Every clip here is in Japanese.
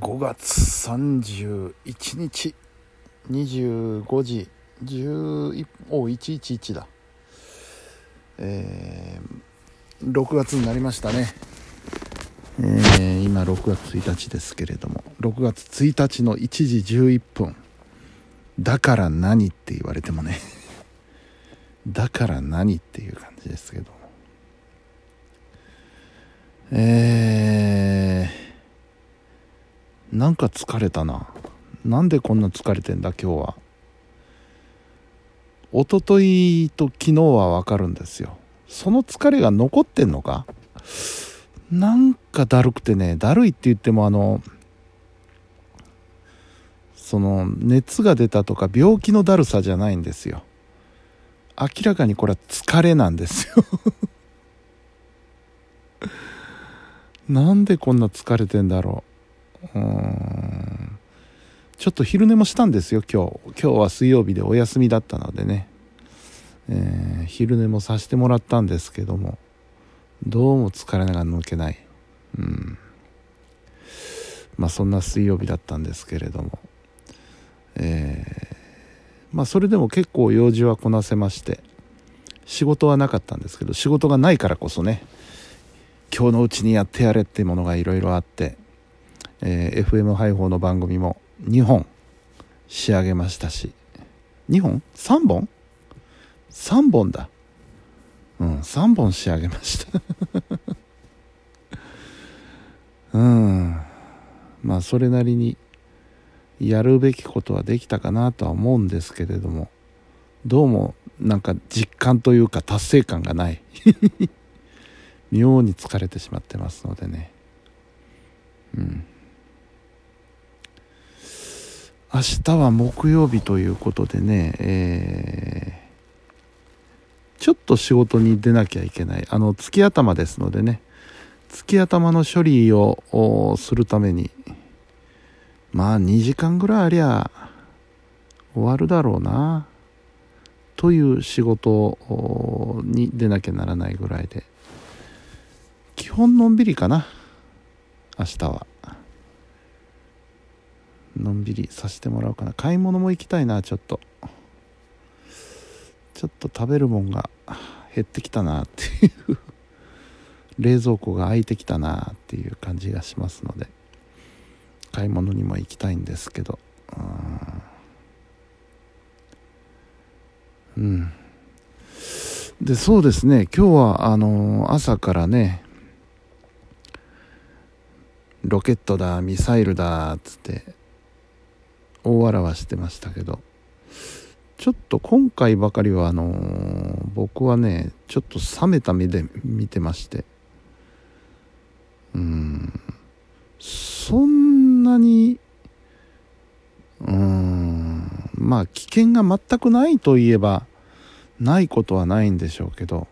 5月31日。25時。11お111だ。えー、6月になりましたね。えー、今6月1日ですけれども。6月1日の1時11分。だから何って言われてもね。だから何っていう感じですけども。えー、なんか疲れたな。なんでこんな疲れてんだ今日は。一昨日と昨日はわかるんですよ。その疲れが残ってんのか？なんかだるくてねだるいって言ってもあのその熱が出たとか病気のだるさじゃないんですよ。明らかにこれは疲れなんですよ。なんでこんな疲れてんだろう。うん。ちょっと昼寝もしたんですよ今日。今日は水曜日でお休みだったのでね、えー、昼寝もさせてもらったんですけども。どうも疲れが抜けない。うん。まあそんな水曜日だったんですけれども。えー、まあそれでも結構用事はこなせまして。仕事はなかったんですけど仕事がないからこそね。今日のうちにやってやれってものがいろいろあって、えー、FM 配報の番組も2本仕上げましたし。2本 ?3 本 ?3 本だ。うん3本仕上げました。うん。まあそれなりにやるべきことはできたかなとは思うんですけれども。どうもなんか実感というか達成感がない。妙に疲れてしまってますのでね。うん。明日は木曜日ということでね、えー、ちょっと仕事に出なきゃいけない。あの月頭ですのでね月頭の処理をするためにまあ2時間ぐらいありゃ終わるだろうなという仕事に出なきゃならないぐらいで基本のんびりかな明日は。のんびりさせてもらおうかな。買い物も行きたいなちょっと。ちょっと食べるもんが減ってきたなっていう。冷蔵庫が空いてきたなっていう感じがしますので。買い物にも行きたいんですけど。うん。でそうですね。今日はあの朝からねロケットだミサイルだっつって大笑わしてましたけど。ちょっと今回ばかりはあの僕はねちょっと冷めた目で見てまして。うん。そんなにうん。まあ危険が全くないといえばないことはないんでしょうけど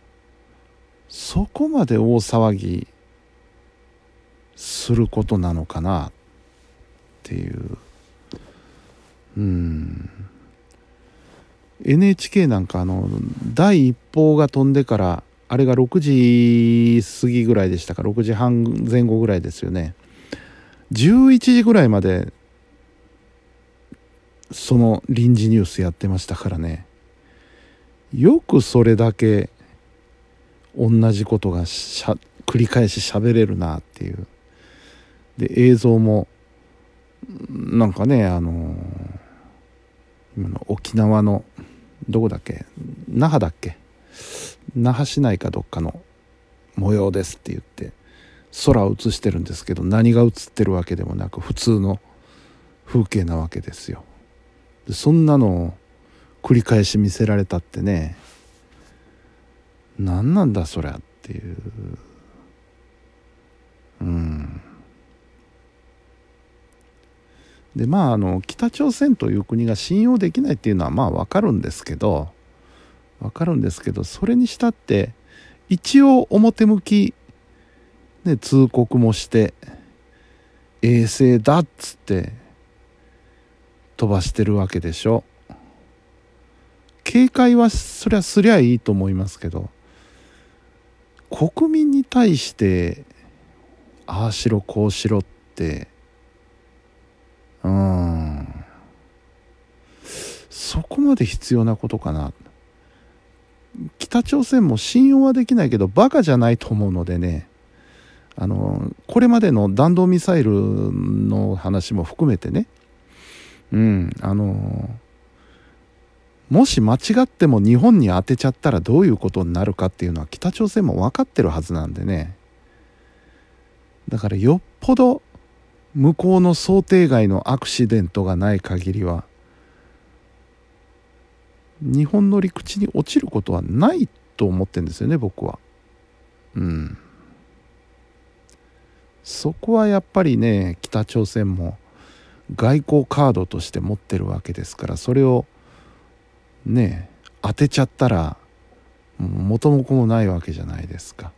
そこまで大騒ぎすることなのかなっていう。うん。NHK なんかあの第一報が飛んでからあれが6時過ぎぐらいでしたか6時半前後ぐらいですよね。11時ぐらいまでその臨時ニュースやってましたからね。よくそれだけ同じことが繰り返し喋れるなっていう。で映像もなんかねあの今の沖縄のどこだっけ？那覇だっけ那覇市内かどっかの模様ですって言って空を映してるんですけど何が映ってるわけでもなく普通の風景なわけですよ。でそんなのを繰り返し見せられたってね何なんだそりゃっていううんでまああの北朝鮮という国が信用できないっていうのはまあ分かるんですけど分かるんですけどそれにしたって一応表向きね、通告もして衛星だっつって飛ばしてるわけでしょ。警戒はそりゃすりゃいいと思いますけど国民に対してああしろこうしろってこまで必要なことかな。北朝鮮も信用はできないけどバカじゃないと思うのでね。あのこれまでの弾道ミサイルの話も含めてね。うんあのもし間違っても日本に当てちゃったらどういうことになるかっていうのは北朝鮮も分かってるはずなんでね。だからよっぽど向こうの想定外のアクシデントがない限りは日本の陸地に落ちることはないと思ってんですよね僕は。うん。そこはやっぱりね北朝鮮も外交カードとして持ってるわけですからそれをね当てちゃったら元も子もないわけじゃないですか。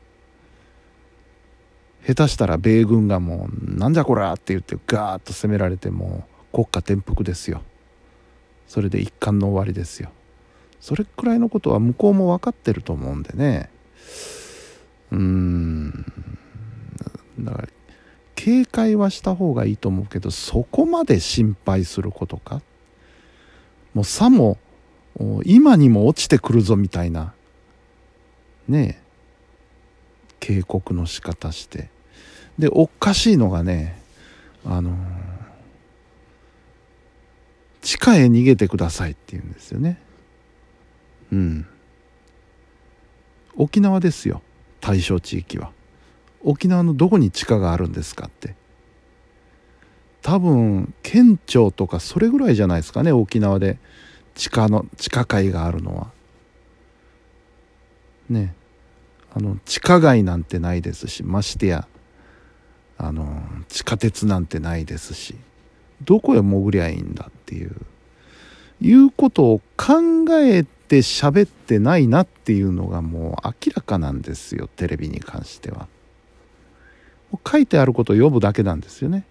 下手したら米軍がもうなんじゃこらって言ってガーッと攻められても国家転覆ですよ。それで一貫の終わりですよ。それくらいのことは向こうも分かってると思うんでね。うーん。だから警戒はした方がいいと思うけどそこまで心配することか？もうさも今にも落ちてくるぞみたいな。ねえ。警告の仕方して。でおかしいのがねあの地下へ逃げてくださいって言うんですよね。うん。沖縄ですよ対象地域は。沖縄のどこに地下があるんですかって。多分県庁とかそれぐらいじゃないですかね沖縄で。地下の地下街があるのは。ね。あの地下街なんてないですしましてやあの地下鉄なんてないですしどこへ潜りゃいいんだっていう。いうことを考えて喋ってないなっていうのがもう明らかなんですよテレビに関しては。書いてあることを読むだけなんですよね。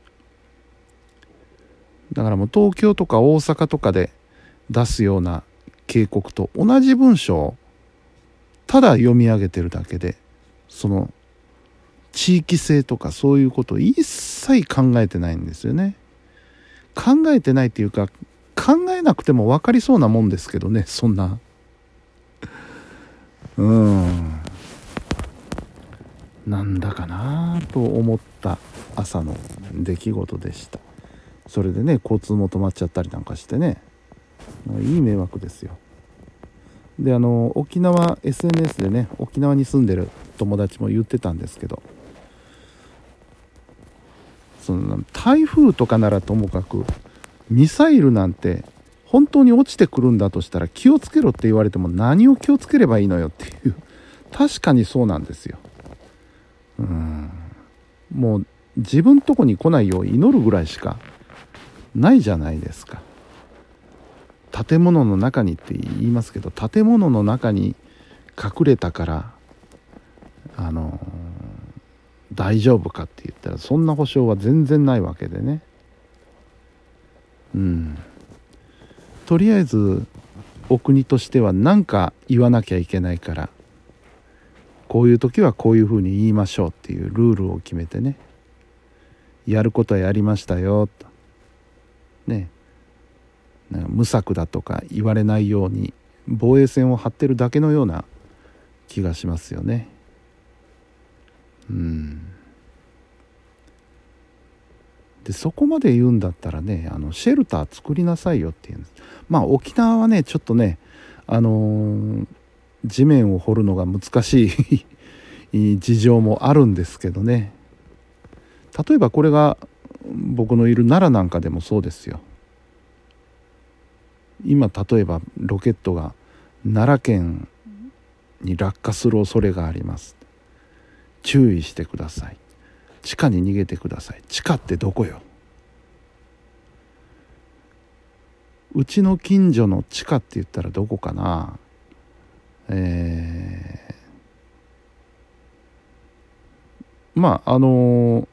だからもう東京とか大阪とかで出すような警告と同じ文章をただ読み上げてるだけでその地域性とかそういうことを一切考えてないんですよね。考えてないっていうか考えなくても分かりそうなもんですけどねそんなうん。なんだかなと思った朝の出来事でした。それでね交通も止まっちゃったりなんかしてね。いい迷惑ですよ。であの沖縄 SNS でね沖縄に住んでる友達も言ってたんですけど。その台風とかならともかくミサイルなんて本当に落ちてくるんだとしたら気をつけろって言われても何を気をつければいいのよっていう。確かにそうなんですよ。うん。もう自分とこに来ないよう祈るぐらいしかないじゃないですか。建物の中にって言いますけど建物の中に隠れたからあの大丈夫かって言ったらそんな保証は全然ないわけでね。うん。とりあえずお国としては何か言わなきゃいけないからこういう時はこういうふうに言いましょうっていうルールを決めてね。やることはやりましたよと。ね。無策だとか言われないように防衛線を張ってるだけのような気がしますよね。うん。でそこまで言うんだったらねあのシェルター作りなさいよっていうんです。まあ沖縄はねちょっとねあのー、地面を掘るのが難しい 事情もあるんですけどね。例えばこれが僕のいる奈良なんかでもそうですよ。今例えばロケットが奈良県に落下する恐れがあります。注意してください。地下に逃げてください。地下ってどこよ？うちの近所の地下って言ったらどこかな？えー、まああのー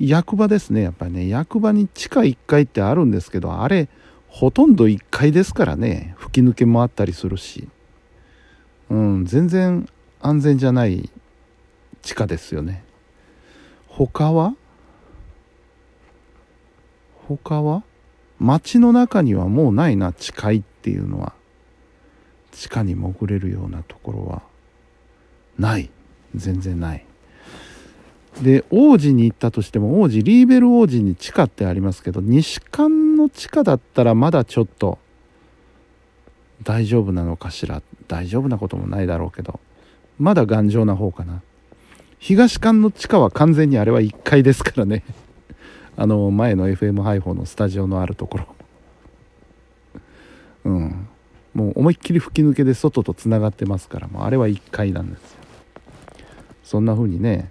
役場ですねやっぱりね。役場に地下1階ってあるんですけどあれほとんど1階ですからね。吹き抜けもあったりするし。うん全然安全じゃない地下ですよね。他は？他は？街の中にはもうないな地下っていうのは。地下に潜れるようなところは。ない。全然ない。で王子に行ったとしても王子リーベル王子に地下ってありますけど西館の地下だったらまだちょっと大丈夫なのかしら。大丈夫なこともないだろうけどまだ頑丈な方かな。東館の地下は完全にあれは1階ですからね。あの前の FM 配報のスタジオのあるところ。うん。もう思いっきり吹き抜けで外とつながってますからもうあれは1階なんですよ。そんな風にね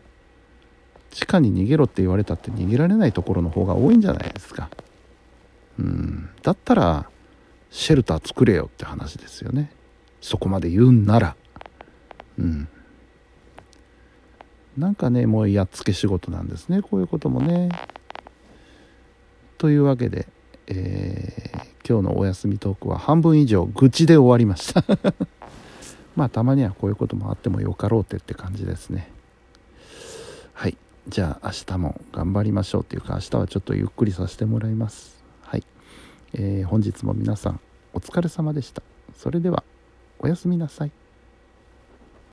地下に逃げろって言われたって逃げられないところの方が多いんじゃないですか。うん。だったらシェルター作れよって話ですよね。そこまで言うんなら。うん。なんかねもうやっつけ仕事なんですね。こういうこともね。というわけで、えー、今日のお休みトークは半分以上愚痴で終わりました。まあたまにはこういうこともあってもよかろうてって感じですね。はい。じゃあ明日も頑張りましょうっていうか明日はちょっとゆっくりさせてもらいます。はい、えー、本日も皆さんお疲れ様でした。それではおやすみなさい。